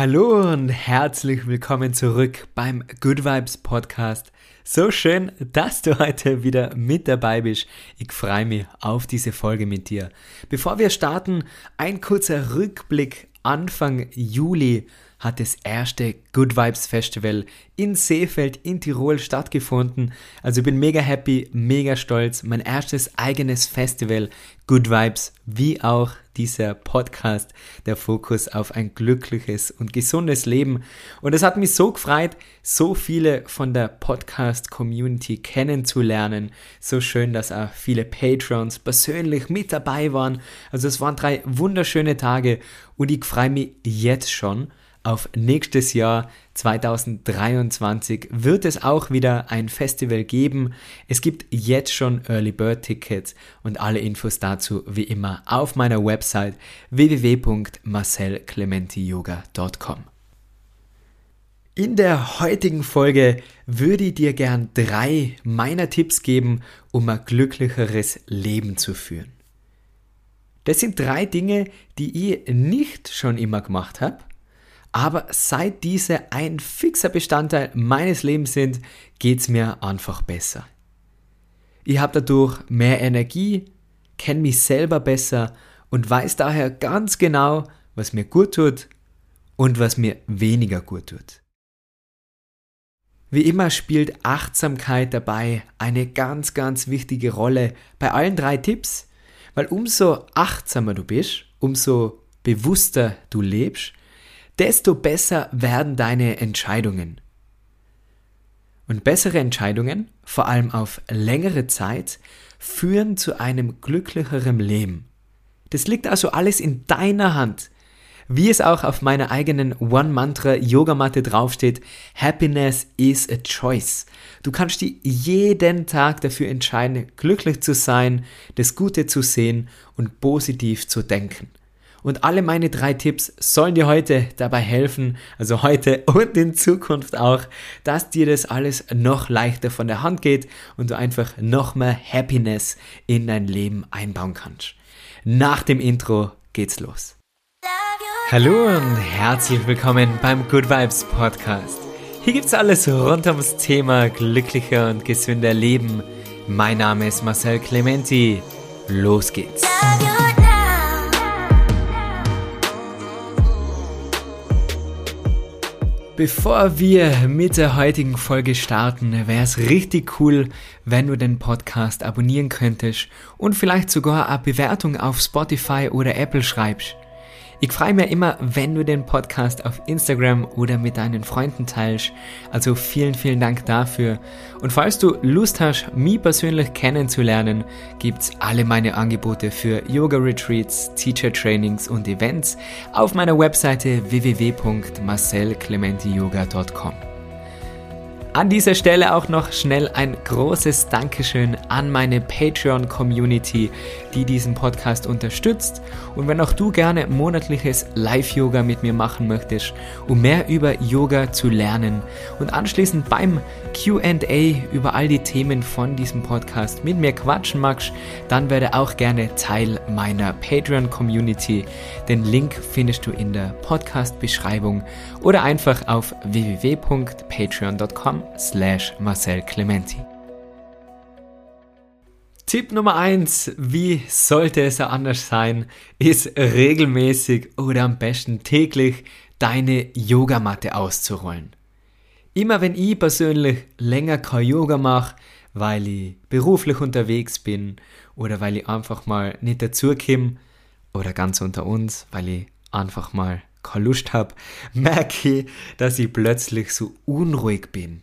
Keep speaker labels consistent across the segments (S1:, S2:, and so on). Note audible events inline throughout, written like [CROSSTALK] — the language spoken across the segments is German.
S1: Hallo und herzlich willkommen zurück beim Good Vibes Podcast. So schön, dass du heute wieder mit dabei bist. Ich freue mich auf diese Folge mit dir. Bevor wir starten, ein kurzer Rückblick Anfang Juli hat das erste Good Vibes Festival in Seefeld in Tirol stattgefunden. Also ich bin mega happy, mega stolz. Mein erstes eigenes Festival Good Vibes, wie auch dieser Podcast, der Fokus auf ein glückliches und gesundes Leben. Und es hat mich so gefreut, so viele von der Podcast-Community kennenzulernen. So schön, dass auch viele Patrons persönlich mit dabei waren. Also es waren drei wunderschöne Tage und ich freue mich jetzt schon auf nächstes Jahr 2023 wird es auch wieder ein Festival geben. Es gibt jetzt schon Early Bird Tickets und alle Infos dazu wie immer auf meiner Website www.marcelclementiyoga.com. In der heutigen Folge würde ich dir gern drei meiner Tipps geben, um ein glücklicheres Leben zu führen. Das sind drei Dinge, die ich nicht schon immer gemacht habe, aber seit diese ein fixer Bestandteil meines Lebens sind, geht es mir einfach besser. Ich habe dadurch mehr Energie, kenne mich selber besser und weiß daher ganz genau, was mir gut tut und was mir weniger gut tut. Wie immer spielt Achtsamkeit dabei eine ganz, ganz wichtige Rolle bei allen drei Tipps, weil umso achtsamer du bist, umso bewusster du lebst, desto besser werden deine Entscheidungen. Und bessere Entscheidungen, vor allem auf längere Zeit, führen zu einem glücklicheren Leben. Das liegt also alles in deiner Hand. Wie es auch auf meiner eigenen One-Mantra-Yogamatte draufsteht, Happiness is a choice. Du kannst dich jeden Tag dafür entscheiden, glücklich zu sein, das Gute zu sehen und positiv zu denken. Und alle meine drei Tipps sollen dir heute dabei helfen, also heute und in Zukunft auch, dass dir das alles noch leichter von der Hand geht und du einfach noch mehr Happiness in dein Leben einbauen kannst. Nach dem Intro geht's los. Hallo und herzlich willkommen beim Good Vibes Podcast. Hier gibt's alles rund ums Thema glücklicher und gesünder Leben. Mein Name ist Marcel Clementi. Los geht's. Bevor wir mit der heutigen Folge starten, wäre es richtig cool, wenn du den Podcast abonnieren könntest und vielleicht sogar eine Bewertung auf Spotify oder Apple schreibst. Ich freue mich immer, wenn du den Podcast auf Instagram oder mit deinen Freunden teilst. Also vielen, vielen Dank dafür. Und falls du Lust hast, mich persönlich kennenzulernen, gibt's alle meine Angebote für Yoga Retreats, Teacher Trainings und Events auf meiner Webseite www.marcelclementiyoga.com. An dieser Stelle auch noch schnell ein großes Dankeschön an meine Patreon-Community, die diesen Podcast unterstützt. Und wenn auch du gerne monatliches Live-Yoga mit mir machen möchtest, um mehr über Yoga zu lernen und anschließend beim QA über all die Themen von diesem Podcast mit mir quatschen magst, dann werde auch gerne Teil meiner Patreon-Community. Den Link findest du in der Podcast-Beschreibung oder einfach auf www.patreon.com slash Marcel Clementi. Tipp Nummer eins: wie sollte es anders sein, ist regelmäßig oder am besten täglich deine Yogamatte auszurollen. Immer wenn ich persönlich länger kein Yoga mache, weil ich beruflich unterwegs bin oder weil ich einfach mal nicht dazu komme oder ganz unter uns, weil ich einfach mal keine Lust habe, [LAUGHS] merke ich, dass ich plötzlich so unruhig bin.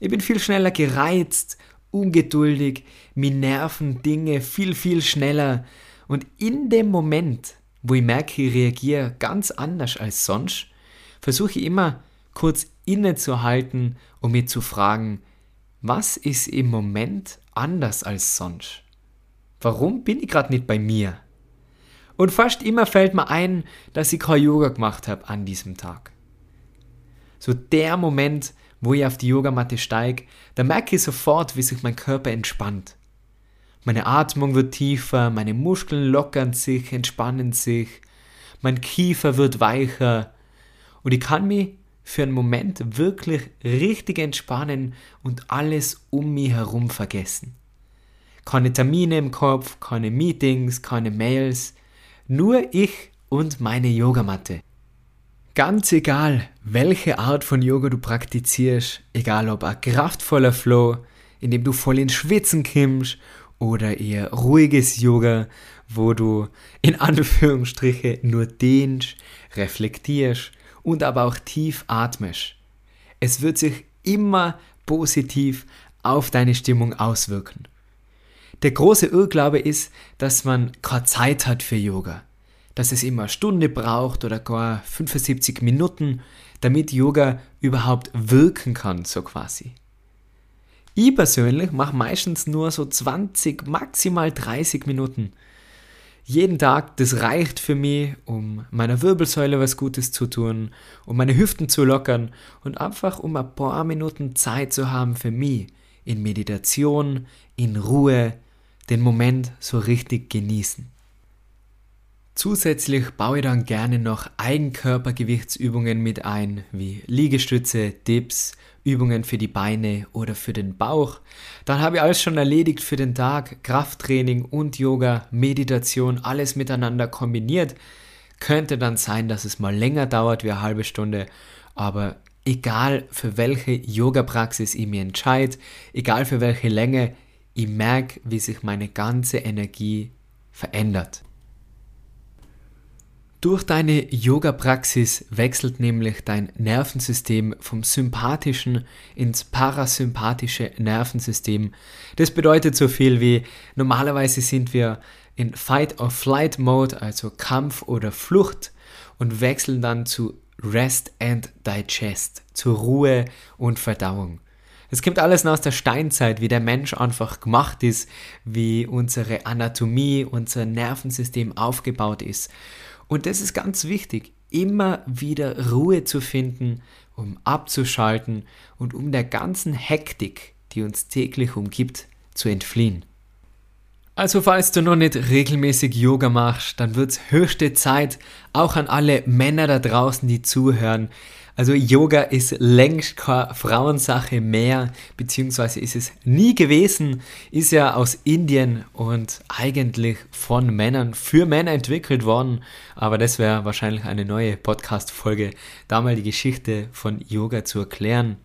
S1: Ich bin viel schneller gereizt, ungeduldig, mir nerven Dinge viel, viel schneller. Und in dem Moment, wo ich merke, ich reagiere ganz anders als sonst, versuche ich immer kurz innezuhalten und mir zu fragen, was ist im Moment anders als sonst? Warum bin ich gerade nicht bei mir? Und fast immer fällt mir ein, dass ich kein Yoga gemacht habe an diesem Tag. So der Moment, wo ich auf die Yogamatte steige, da merke ich sofort, wie sich mein Körper entspannt. Meine Atmung wird tiefer, meine Muskeln lockern sich, entspannen sich, mein Kiefer wird weicher Und ich kann mich für einen Moment wirklich richtig entspannen und alles um mich herum vergessen. Keine Termine im Kopf, keine Meetings, keine Mails, nur ich und meine Yogamatte. Ganz egal, welche Art von Yoga du praktizierst, egal ob ein kraftvoller Flow, in dem du voll ins Schwitzen kimmst, oder eher ruhiges Yoga, wo du in Anführungsstriche nur dehnst, reflektierst und aber auch tief atmest. Es wird sich immer positiv auf deine Stimmung auswirken. Der große Irrglaube ist, dass man keine Zeit hat für Yoga dass es immer eine Stunde braucht oder gar 75 Minuten, damit Yoga überhaupt wirken kann, so quasi. Ich persönlich mache meistens nur so 20, maximal 30 Minuten. Jeden Tag, das reicht für mich, um meiner Wirbelsäule was Gutes zu tun, um meine Hüften zu lockern und einfach um ein paar Minuten Zeit zu haben für mich, in Meditation, in Ruhe, den Moment so richtig genießen. Zusätzlich baue ich dann gerne noch Eigenkörpergewichtsübungen mit ein, wie Liegestütze, Dips, Übungen für die Beine oder für den Bauch. Dann habe ich alles schon erledigt für den Tag, Krafttraining und Yoga, Meditation, alles miteinander kombiniert. Könnte dann sein, dass es mal länger dauert wie eine halbe Stunde, aber egal für welche Yoga-Praxis ich mir entscheide, egal für welche Länge, ich merke, wie sich meine ganze Energie verändert. Durch deine Yoga-Praxis wechselt nämlich dein Nervensystem vom sympathischen ins parasympathische Nervensystem. Das bedeutet so viel wie normalerweise sind wir in Fight-or-Flight-Mode, also Kampf oder Flucht, und wechseln dann zu Rest and Digest, zur Ruhe und Verdauung. Es kommt alles aus der Steinzeit, wie der Mensch einfach gemacht ist, wie unsere Anatomie, unser Nervensystem aufgebaut ist. Und das ist ganz wichtig, immer wieder Ruhe zu finden, um abzuschalten und um der ganzen Hektik, die uns täglich umgibt, zu entfliehen. Also falls du noch nicht regelmäßig Yoga machst, dann wird es höchste Zeit, auch an alle Männer da draußen, die zuhören, also Yoga ist längst keine Frauensache mehr, beziehungsweise ist es nie gewesen, ist ja aus Indien und eigentlich von Männern für Männer entwickelt worden. Aber das wäre wahrscheinlich eine neue Podcast-Folge, da mal die Geschichte von Yoga zu erklären.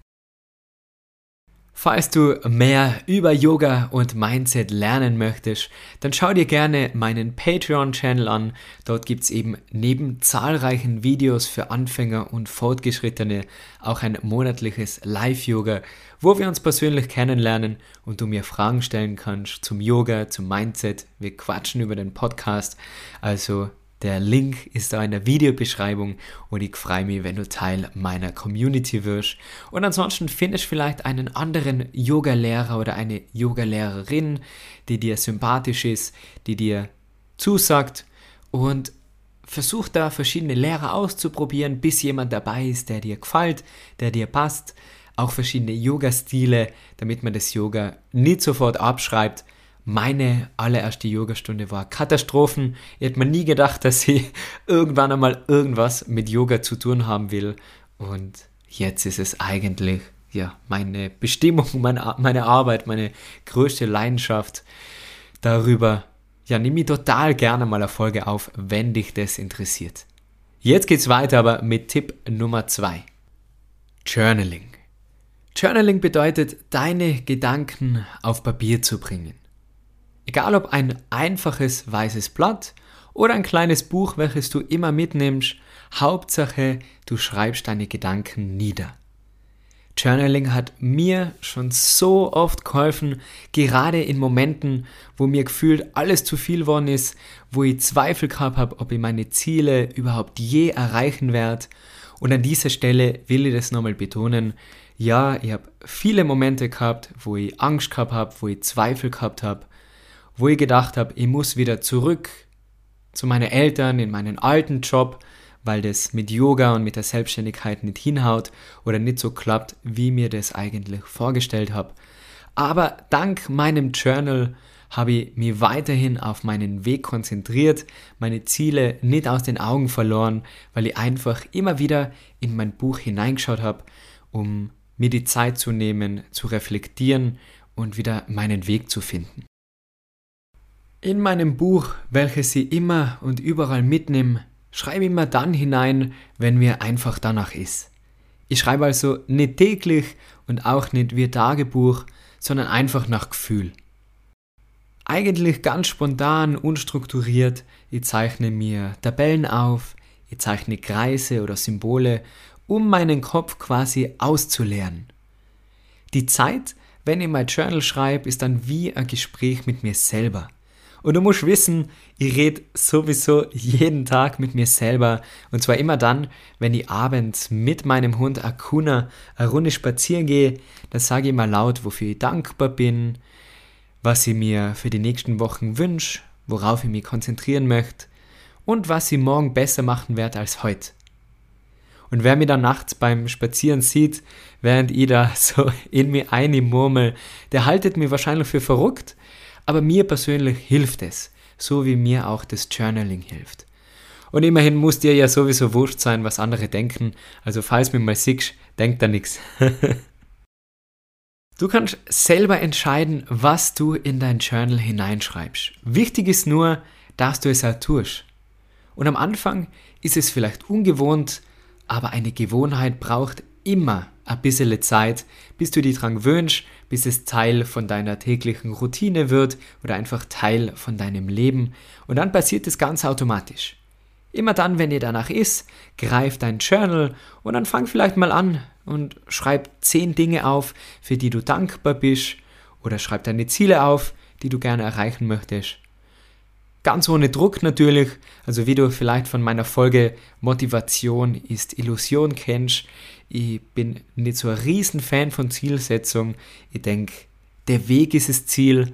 S1: Falls du mehr über Yoga und Mindset lernen möchtest, dann schau dir gerne meinen Patreon-Channel an. Dort gibt es eben neben zahlreichen Videos für Anfänger und Fortgeschrittene auch ein monatliches Live-Yoga, wo wir uns persönlich kennenlernen und du mir Fragen stellen kannst zum Yoga, zum Mindset. Wir quatschen über den Podcast. Also der Link ist da in der Videobeschreibung und ich freue mich, wenn du Teil meiner Community wirst. Und ansonsten findest du vielleicht einen anderen Yoga-Lehrer oder eine Yoga-Lehrerin, die dir sympathisch ist, die dir zusagt und versuch da verschiedene Lehrer auszuprobieren, bis jemand dabei ist, der dir gefällt, der dir passt. Auch verschiedene Yoga-Stile, damit man das Yoga nicht sofort abschreibt, meine allererste Yogastunde war Katastrophen. Ich hätte mir nie gedacht, dass ich irgendwann einmal irgendwas mit Yoga zu tun haben will. Und jetzt ist es eigentlich ja meine Bestimmung, [LAUGHS] meine, meine Arbeit, meine größte Leidenschaft. Darüber ja, nehme ich total gerne mal eine Folge auf, wenn dich das interessiert. Jetzt geht's weiter aber mit Tipp Nummer 2. Journaling. Journaling bedeutet, deine Gedanken auf Papier zu bringen. Egal ob ein einfaches weißes Blatt oder ein kleines Buch, welches du immer mitnimmst, Hauptsache, du schreibst deine Gedanken nieder. Journaling hat mir schon so oft geholfen, gerade in Momenten, wo mir gefühlt alles zu viel worden ist, wo ich Zweifel gehabt habe, ob ich meine Ziele überhaupt je erreichen werde. Und an dieser Stelle will ich das nochmal betonen. Ja, ich habe viele Momente gehabt, wo ich Angst gehabt habe, wo ich Zweifel gehabt habe wo ich gedacht habe, ich muss wieder zurück zu meinen Eltern in meinen alten Job, weil das mit Yoga und mit der Selbstständigkeit nicht hinhaut oder nicht so klappt, wie mir das eigentlich vorgestellt habe. Aber dank meinem Journal habe ich mich weiterhin auf meinen Weg konzentriert, meine Ziele nicht aus den Augen verloren, weil ich einfach immer wieder in mein Buch hineingeschaut habe, um mir die Zeit zu nehmen, zu reflektieren und wieder meinen Weg zu finden. In meinem Buch, welches ich immer und überall mitnehme, schreibe immer dann hinein, wenn mir einfach danach ist. Ich schreibe also nicht täglich und auch nicht wie Tagebuch, sondern einfach nach Gefühl. Eigentlich ganz spontan, unstrukturiert. Ich zeichne mir Tabellen auf, ich zeichne Kreise oder Symbole, um meinen Kopf quasi auszuleeren. Die Zeit, wenn ich mein Journal schreibe, ist dann wie ein Gespräch mit mir selber. Und du musst wissen, ich rede sowieso jeden Tag mit mir selber. Und zwar immer dann, wenn ich abends mit meinem Hund Akuna eine Runde spazieren gehe, dann sage ich mal laut, wofür ich dankbar bin, was ich mir für die nächsten Wochen wünsche, worauf ich mich konzentrieren möchte und was ich morgen besser machen werde als heute. Und wer mir dann nachts beim Spazieren sieht, während ich da [LAUGHS] so in mir einmurmel, der haltet mich wahrscheinlich für verrückt, aber mir persönlich hilft es, so wie mir auch das Journaling hilft. Und immerhin muss dir ja sowieso wurscht sein, was andere denken, also falls mir mal siehst, denk da nix. [LAUGHS] Du kannst selber entscheiden, was du in dein Journal hineinschreibst. Wichtig ist nur, dass du es halt tust. Und am Anfang ist es vielleicht ungewohnt, aber eine Gewohnheit braucht immer ein bisschen Zeit, bis du dich dran gewöhnst, bis es Teil von deiner täglichen Routine wird oder einfach Teil von deinem Leben. Und dann passiert es ganz automatisch. Immer dann, wenn dir danach ist, greif dein Journal und dann fang vielleicht mal an und schreib zehn Dinge auf, für die du dankbar bist oder schreib deine Ziele auf, die du gerne erreichen möchtest. Ganz ohne Druck natürlich, also wie du vielleicht von meiner Folge Motivation ist Illusion kennst. Ich bin nicht so ein Riesenfan von Zielsetzung. Ich denke, der Weg ist das Ziel,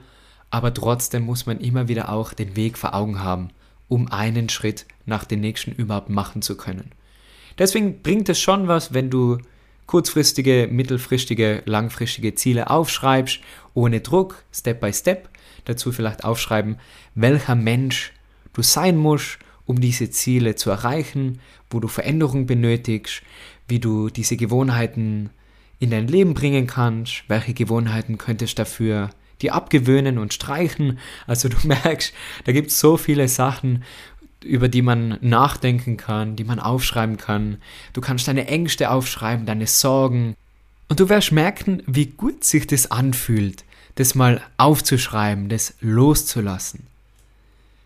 S1: aber trotzdem muss man immer wieder auch den Weg vor Augen haben um einen Schritt nach dem nächsten überhaupt machen zu können. Deswegen bringt es schon was, wenn du kurzfristige, mittelfristige, langfristige Ziele aufschreibst, ohne Druck, Step by Step. Dazu vielleicht aufschreiben, welcher Mensch du sein musst, um diese Ziele zu erreichen, wo du Veränderung benötigst, wie du diese Gewohnheiten in dein Leben bringen kannst, welche Gewohnheiten könntest dafür die abgewöhnen und streichen. Also du [LAUGHS] merkst, da gibt es so viele Sachen, über die man nachdenken kann, die man aufschreiben kann. Du kannst deine Ängste aufschreiben, deine Sorgen. Und du wirst merken, wie gut sich das anfühlt, das mal aufzuschreiben, das loszulassen.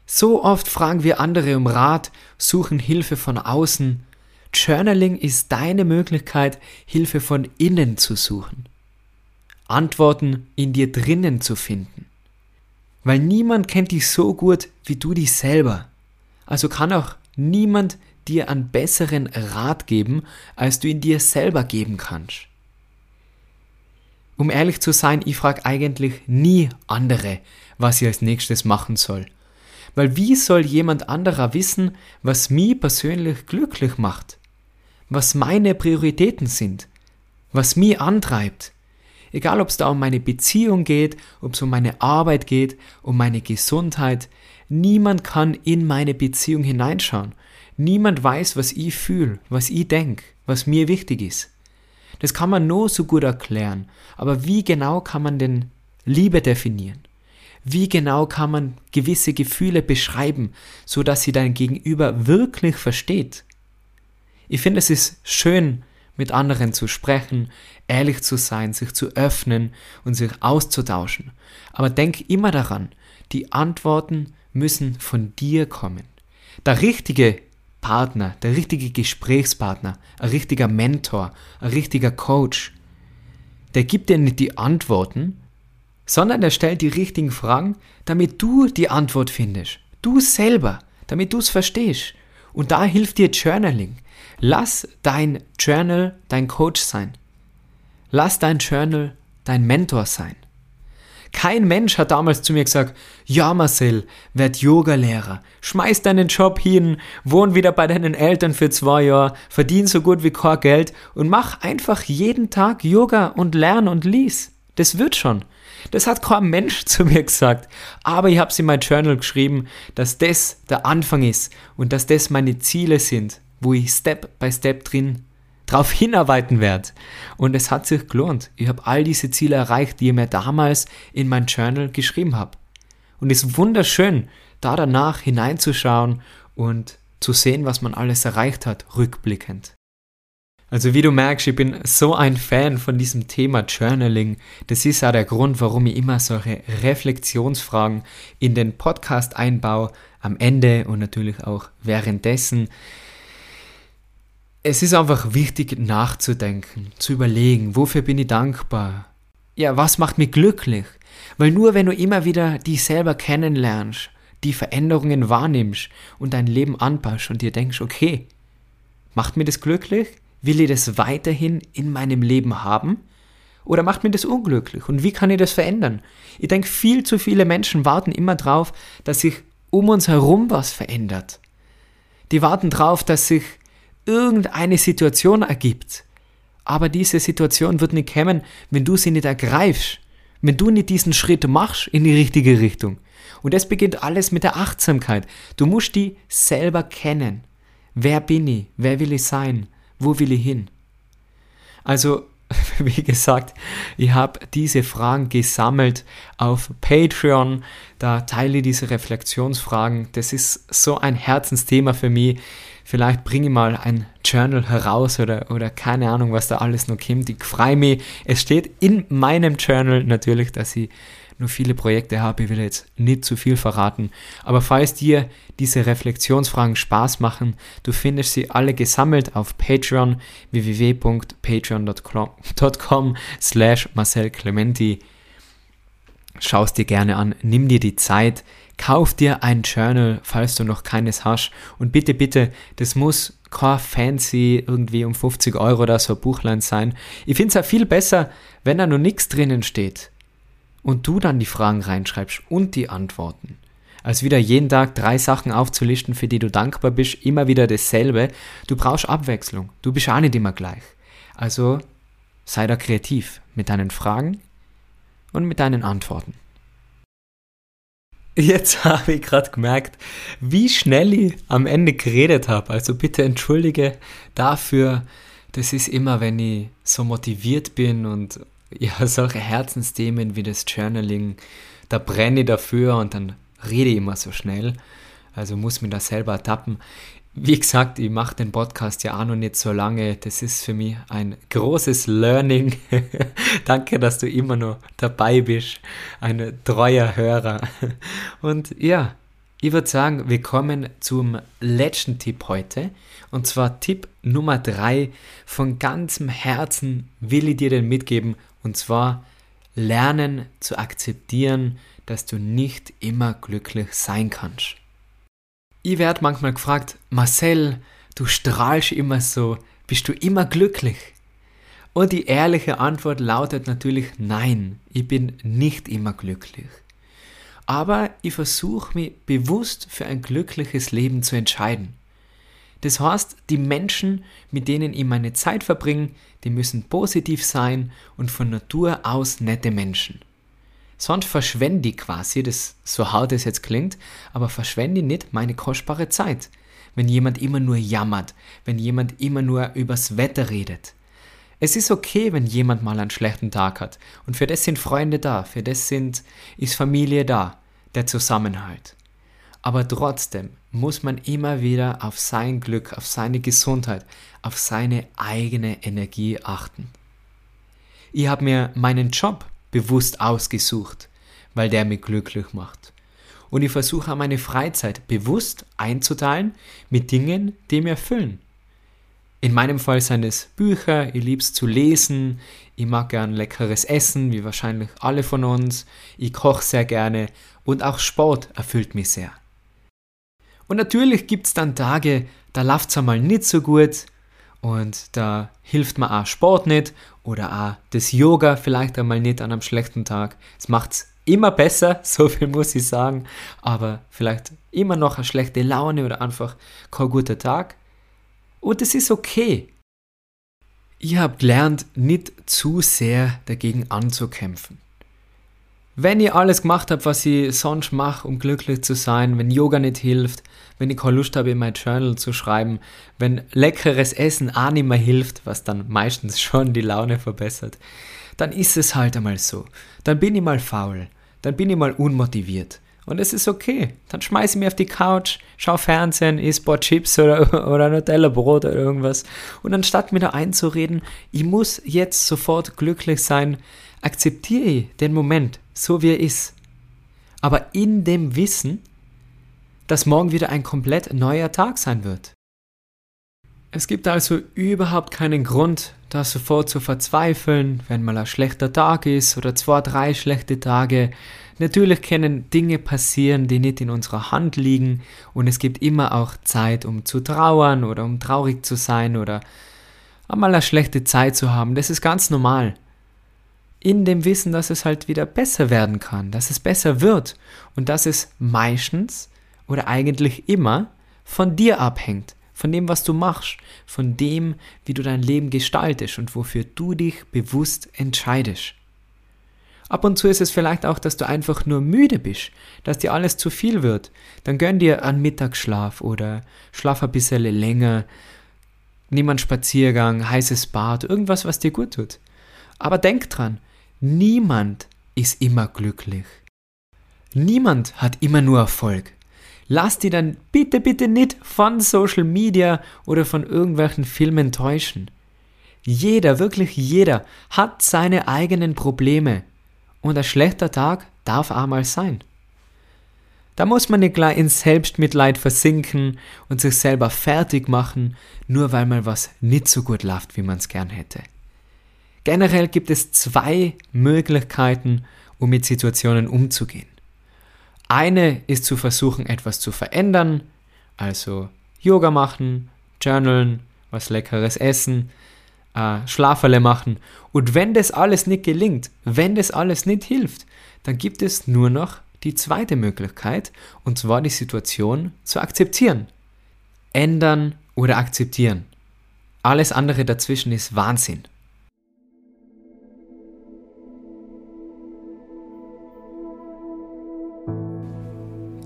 S1: So oft fragen wir andere um Rat, suchen Hilfe von außen. Journaling ist deine Möglichkeit, Hilfe von innen zu suchen. Antworten in dir drinnen zu finden. Weil niemand kennt dich so gut wie du dich selber. Also kann auch niemand dir einen besseren Rat geben, als du ihn dir selber geben kannst. Um ehrlich zu sein, ich frage eigentlich nie andere, was ich als nächstes machen soll. Weil wie soll jemand anderer wissen, was mich persönlich glücklich macht? Was meine Prioritäten sind? Was mich antreibt? Egal, ob es da um meine Beziehung geht, ob es um meine Arbeit geht, um meine Gesundheit. Niemand kann in meine Beziehung hineinschauen. Niemand weiß, was ich fühle, was ich denke, was mir wichtig ist. Das kann man nur so gut erklären. Aber wie genau kann man denn Liebe definieren? Wie genau kann man gewisse Gefühle beschreiben, so dass sie dein Gegenüber wirklich versteht? Ich finde, es ist schön, mit anderen zu sprechen, ehrlich zu sein, sich zu öffnen und sich auszutauschen. Aber denk immer daran, die Antworten müssen von dir kommen. Der richtige Partner, der richtige Gesprächspartner, ein richtiger Mentor, ein richtiger Coach, der gibt dir nicht die Antworten, sondern der stellt die richtigen Fragen, damit du die Antwort findest. Du selber, damit du es verstehst. Und da hilft dir Journaling. Lass dein Journal dein Coach sein. Lass dein Journal dein Mentor sein. Kein Mensch hat damals zu mir gesagt, ja Marcel, werd Yogalehrer, schmeiß deinen Job hin, wohn wieder bei deinen Eltern für zwei Jahre, verdien so gut wie kein Geld und mach einfach jeden Tag Yoga und lern und lies. Das wird schon. Das hat kein Mensch [LAUGHS] zu mir gesagt. Aber ich habe es in mein Journal geschrieben, dass das der Anfang ist und dass das meine Ziele sind, wo ich Step by Step drin drauf hinarbeiten werde. Und es hat sich gelohnt. Ich habe all diese Ziele erreicht, die ich mir damals in mein Journal geschrieben habe. Und es ist wunderschön, da danach hineinzuschauen und zu sehen, was man alles erreicht hat, rückblickend. Also wie du merkst, ich bin so ein Fan von diesem Thema Journaling. Das ist auch der Grund, warum ich immer solche Reflexionsfragen in den Podcast einbaue, am Ende und natürlich auch währenddessen. Es ist einfach wichtig nachzudenken, zu überlegen, wofür bin ich dankbar? Ja, was macht mich glücklich? Weil nur wenn du immer wieder dich selber kennenlernst, die Veränderungen wahrnimmst und dein Leben anpasst und dir denkst, okay, macht mir das glücklich? Will ich das weiterhin in meinem Leben haben? Oder macht mir das unglücklich? Und wie kann ich das verändern? Ich denke, viel zu viele Menschen warten immer drauf, dass sich um uns herum was verändert. Die warten drauf, dass sich irgendeine Situation ergibt. Aber diese Situation wird nicht kommen, wenn du sie nicht ergreifst. Wenn du nicht diesen Schritt machst in die richtige Richtung. Und das beginnt alles mit der Achtsamkeit. Du musst die selber kennen. Wer bin ich? Wer will ich sein? Wo will ich hin? Also, [LAUGHS] wie gesagt, ich habe diese Fragen gesammelt auf Patreon. Da teile ich diese Reflexionsfragen. Das ist so ein Herzensthema für mich. Vielleicht bringe ich mal ein Journal heraus oder, oder keine Ahnung, was da alles noch kommt. Ich freue mich. Es steht in meinem Journal natürlich, dass ich nur viele Projekte habe, ich will jetzt nicht zu viel verraten. Aber falls dir diese Reflexionsfragen Spaß machen, du findest sie alle gesammelt auf Patreon www.patreon.com slash Marcel Clementi. Schau es dir gerne an, nimm dir die Zeit, kauf dir ein Journal, falls du noch keines hast. Und bitte, bitte, das muss kein fancy irgendwie um 50 Euro oder so Buchlein sein. Ich finde es ja viel besser, wenn da noch nichts drinnen steht und du dann die Fragen reinschreibst und die Antworten, als wieder jeden Tag drei Sachen aufzulisten, für die du dankbar bist, immer wieder dasselbe. Du brauchst Abwechslung. Du bist auch nicht immer gleich. Also sei da kreativ mit deinen Fragen und mit deinen Antworten. Jetzt [LAUGHS] habe ich gerade gemerkt, wie schnell ich am Ende geredet habe. Also bitte entschuldige dafür. Das ist immer, wenn ich so motiviert bin und [LAUGHS] ja, solche Herzensthemen wie das Journaling, da brenne ich dafür und dann rede ich immer so schnell. Also muss mir das selber ertappen. Wie gesagt, ich mache den Podcast ja auch noch nicht so lange. Das ist für mich ein großes Learning. [LAUGHS] Danke, dass du immer noch dabei bist. Ein treuer Hörer. Und ja, ich würde sagen, wir kommen zum letzten Tipp heute. Und zwar Tipp Nummer drei. Von ganzem Herzen will ich dir den mitgeben und zwar lernen zu akzeptieren, dass du nicht immer glücklich sein kannst. Ich werde manchmal gefragt, Marcel, du strahlst immer so, bist du immer glücklich? Und die ehrliche Antwort lautet natürlich nein, ich bin nicht immer glücklich. Aber ich versuche mich bewusst für ein glückliches Leben zu entscheiden. Das heißt, die Menschen, mit denen ich meine Zeit verbringe, die müssen positiv sein und von Natur aus nette Menschen. Sonst verschwende ich quasi, das, so hart es jetzt klingt, aber verschwende ich nicht meine kostbare Zeit, wenn jemand immer nur jammert, wenn jemand immer nur übers Wetter redet. Es ist okay, wenn jemand mal einen schlechten Tag hat. Und für das sind Freunde da, für das sind, ist Familie da, der Zusammenhalt. Aber trotzdem muss man immer wieder auf sein Glück, auf seine Gesundheit, auf seine eigene Energie achten. Ich habe mir meinen Job bewusst ausgesucht, weil der mich glücklich macht. Und ich versuche meine Freizeit bewusst einzuteilen mit Dingen, die mir erfüllen. In meinem Fall sind es Bücher, ich liebe es zu lesen, ich mag gern leckeres Essen, wie wahrscheinlich alle von uns, ich koche sehr gerne und auch Sport erfüllt mich sehr. Und natürlich gibt es dann Tage, da läuft es einmal nicht so gut und da hilft mir auch Sport nicht oder auch das Yoga vielleicht einmal nicht an einem schlechten Tag. Es macht es immer besser, [LAUGHS] so viel muss ich sagen, aber vielleicht immer noch eine schlechte Laune oder einfach kein guter Tag. Und es ist okay. Ich habe gelernt, nicht zu sehr dagegen anzukämpfen. Wenn ich alles gemacht habe, was ich sonst mache, um glücklich zu sein, wenn Yoga nicht hilft, wenn ich keine Lust habe, in mein Journal zu schreiben, wenn leckeres Essen auch nicht mehr hilft, was dann meistens schon die Laune verbessert, dann ist es halt einmal so. Dann bin ich mal faul, dann bin ich mal unmotiviert. Und es ist okay. Dann schmeiße ich mich auf die Couch, schau Fernsehen, isst paar Chips oder, [LAUGHS] oder Nutella-Brot oder irgendwas. Und anstatt mir da einzureden, ich muss jetzt sofort glücklich sein, akzeptiere den Moment, so wie er ist. Aber in dem Wissen, dass morgen wieder ein komplett neuer Tag sein wird. Es gibt also überhaupt keinen Grund, da sofort zu verzweifeln, wenn mal ein schlechter Tag ist oder zwei, drei schlechte Tage. Natürlich können Dinge passieren, die nicht in unserer Hand liegen und es gibt immer auch Zeit, um zu trauern oder um traurig zu sein oder einmal eine schlechte Zeit zu haben. Das ist ganz normal. In dem Wissen, dass es halt wieder besser werden kann, dass es besser wird und dass es meistens oder eigentlich immer von dir abhängt von dem, was du machst, von dem, wie du dein Leben gestaltest und wofür du dich bewusst entscheidest. Ab und zu ist es vielleicht auch, dass du einfach nur müde bist, dass dir alles zu viel wird. Dann gönn dir einen Mittagsschlaf oder schlaf ein bisschen länger, nimm einen Spaziergang, heißes Bad, irgendwas, was dir gut tut. Aber denk dran, niemand ist immer glücklich. Niemand hat immer nur Erfolg lass dich dann bitte, bitte nicht von Social Media oder von irgendwelchen Filmen täuschen. Jeder, wirklich jeder, hat seine eigenen Probleme. Und ein schlechter Tag darf einmal sein. Da muss man nicht gleich ins Selbstmitleid versinken und sich selber fertig machen, nur weil mal was nicht so gut läuft, wie man es gern hätte. Generell gibt es zwei Möglichkeiten, um mit Situationen umzugehen. Eine ist zu versuchen, etwas zu verändern, also Yoga machen, journalen, was Leckeres essen, äh, Schlaferle machen. Und wenn das alles nicht gelingt, wenn das alles nicht hilft, dann gibt es nur noch die zweite Möglichkeit, und zwar die Situation zu akzeptieren. Ändern oder akzeptieren. Alles andere dazwischen ist Wahnsinn.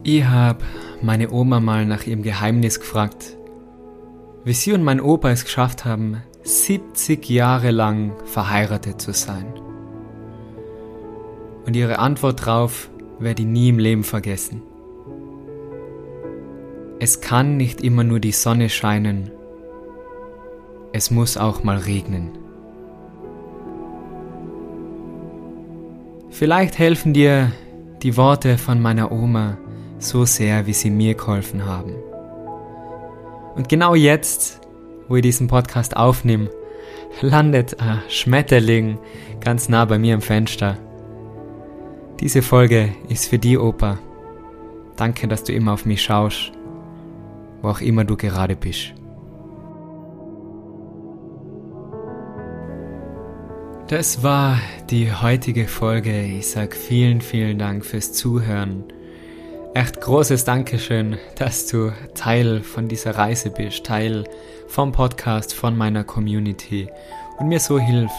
S1: Ich habe meine Oma mal nach ihrem Geheimnis gefragt, wie sie und mein Opa es geschafft haben, 70 Jahre lang verheiratet zu sein. Und ihre Antwort darauf werde ich nie im Leben vergessen. Es kann nicht immer nur die Sonne scheinen, es muss auch mal regnen. Vielleicht helfen dir die Worte von meiner Oma, so sehr, wie sie mir geholfen haben. Und genau jetzt, wo ich diesen Podcast aufnehme, landet ein Schmetterling ganz nah bei mir im Fenster. Diese Folge ist für die Opa. Danke, dass du immer auf mich schaust, wo auch immer du gerade bist. Das war die heutige Folge. Ich sag vielen, vielen Dank fürs Zuhören echt großes Dankeschön, dass du Teil von dieser Reise bist, Teil vom Podcast, von meiner Community und mir so hilfst,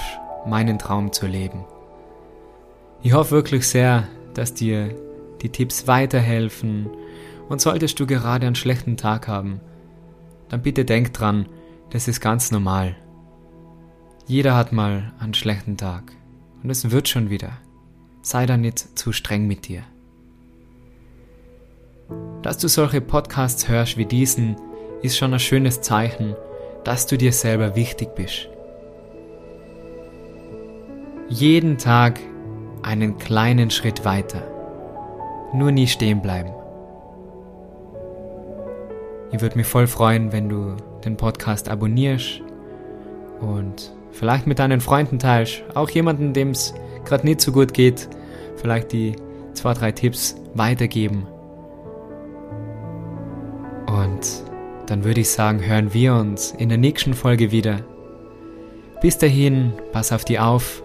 S1: meinen Traum zu leben. Ich hoffe wirklich sehr, dass dir die Tipps weiterhelfen und solltest du gerade einen schlechten Tag haben, dann bitte denk dran, das ist ganz normal. Jeder hat mal einen schlechten Tag und es wird schon wieder. Sei da nicht zu streng mit dir. Dass du solche Podcasts hörst wie diesen, ist schon ein schönes Zeichen, dass du dir selber wichtig bist. Jeden Tag einen kleinen Schritt weiter. Nur nie stehen bleiben. Ich würde mich voll freuen, wenn du den Podcast abonnierst und vielleicht mit deinen Freunden teilst. Auch jemanden, dem es gerade nicht so gut geht, vielleicht die zwei, drei Tipps weitergeben dann würde ich sagen, hören wir uns in der nächsten Folge wieder. Bis dahin, pass auf die auf.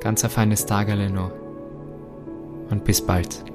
S1: Ganz ein feines Tagele noch. Und bis bald.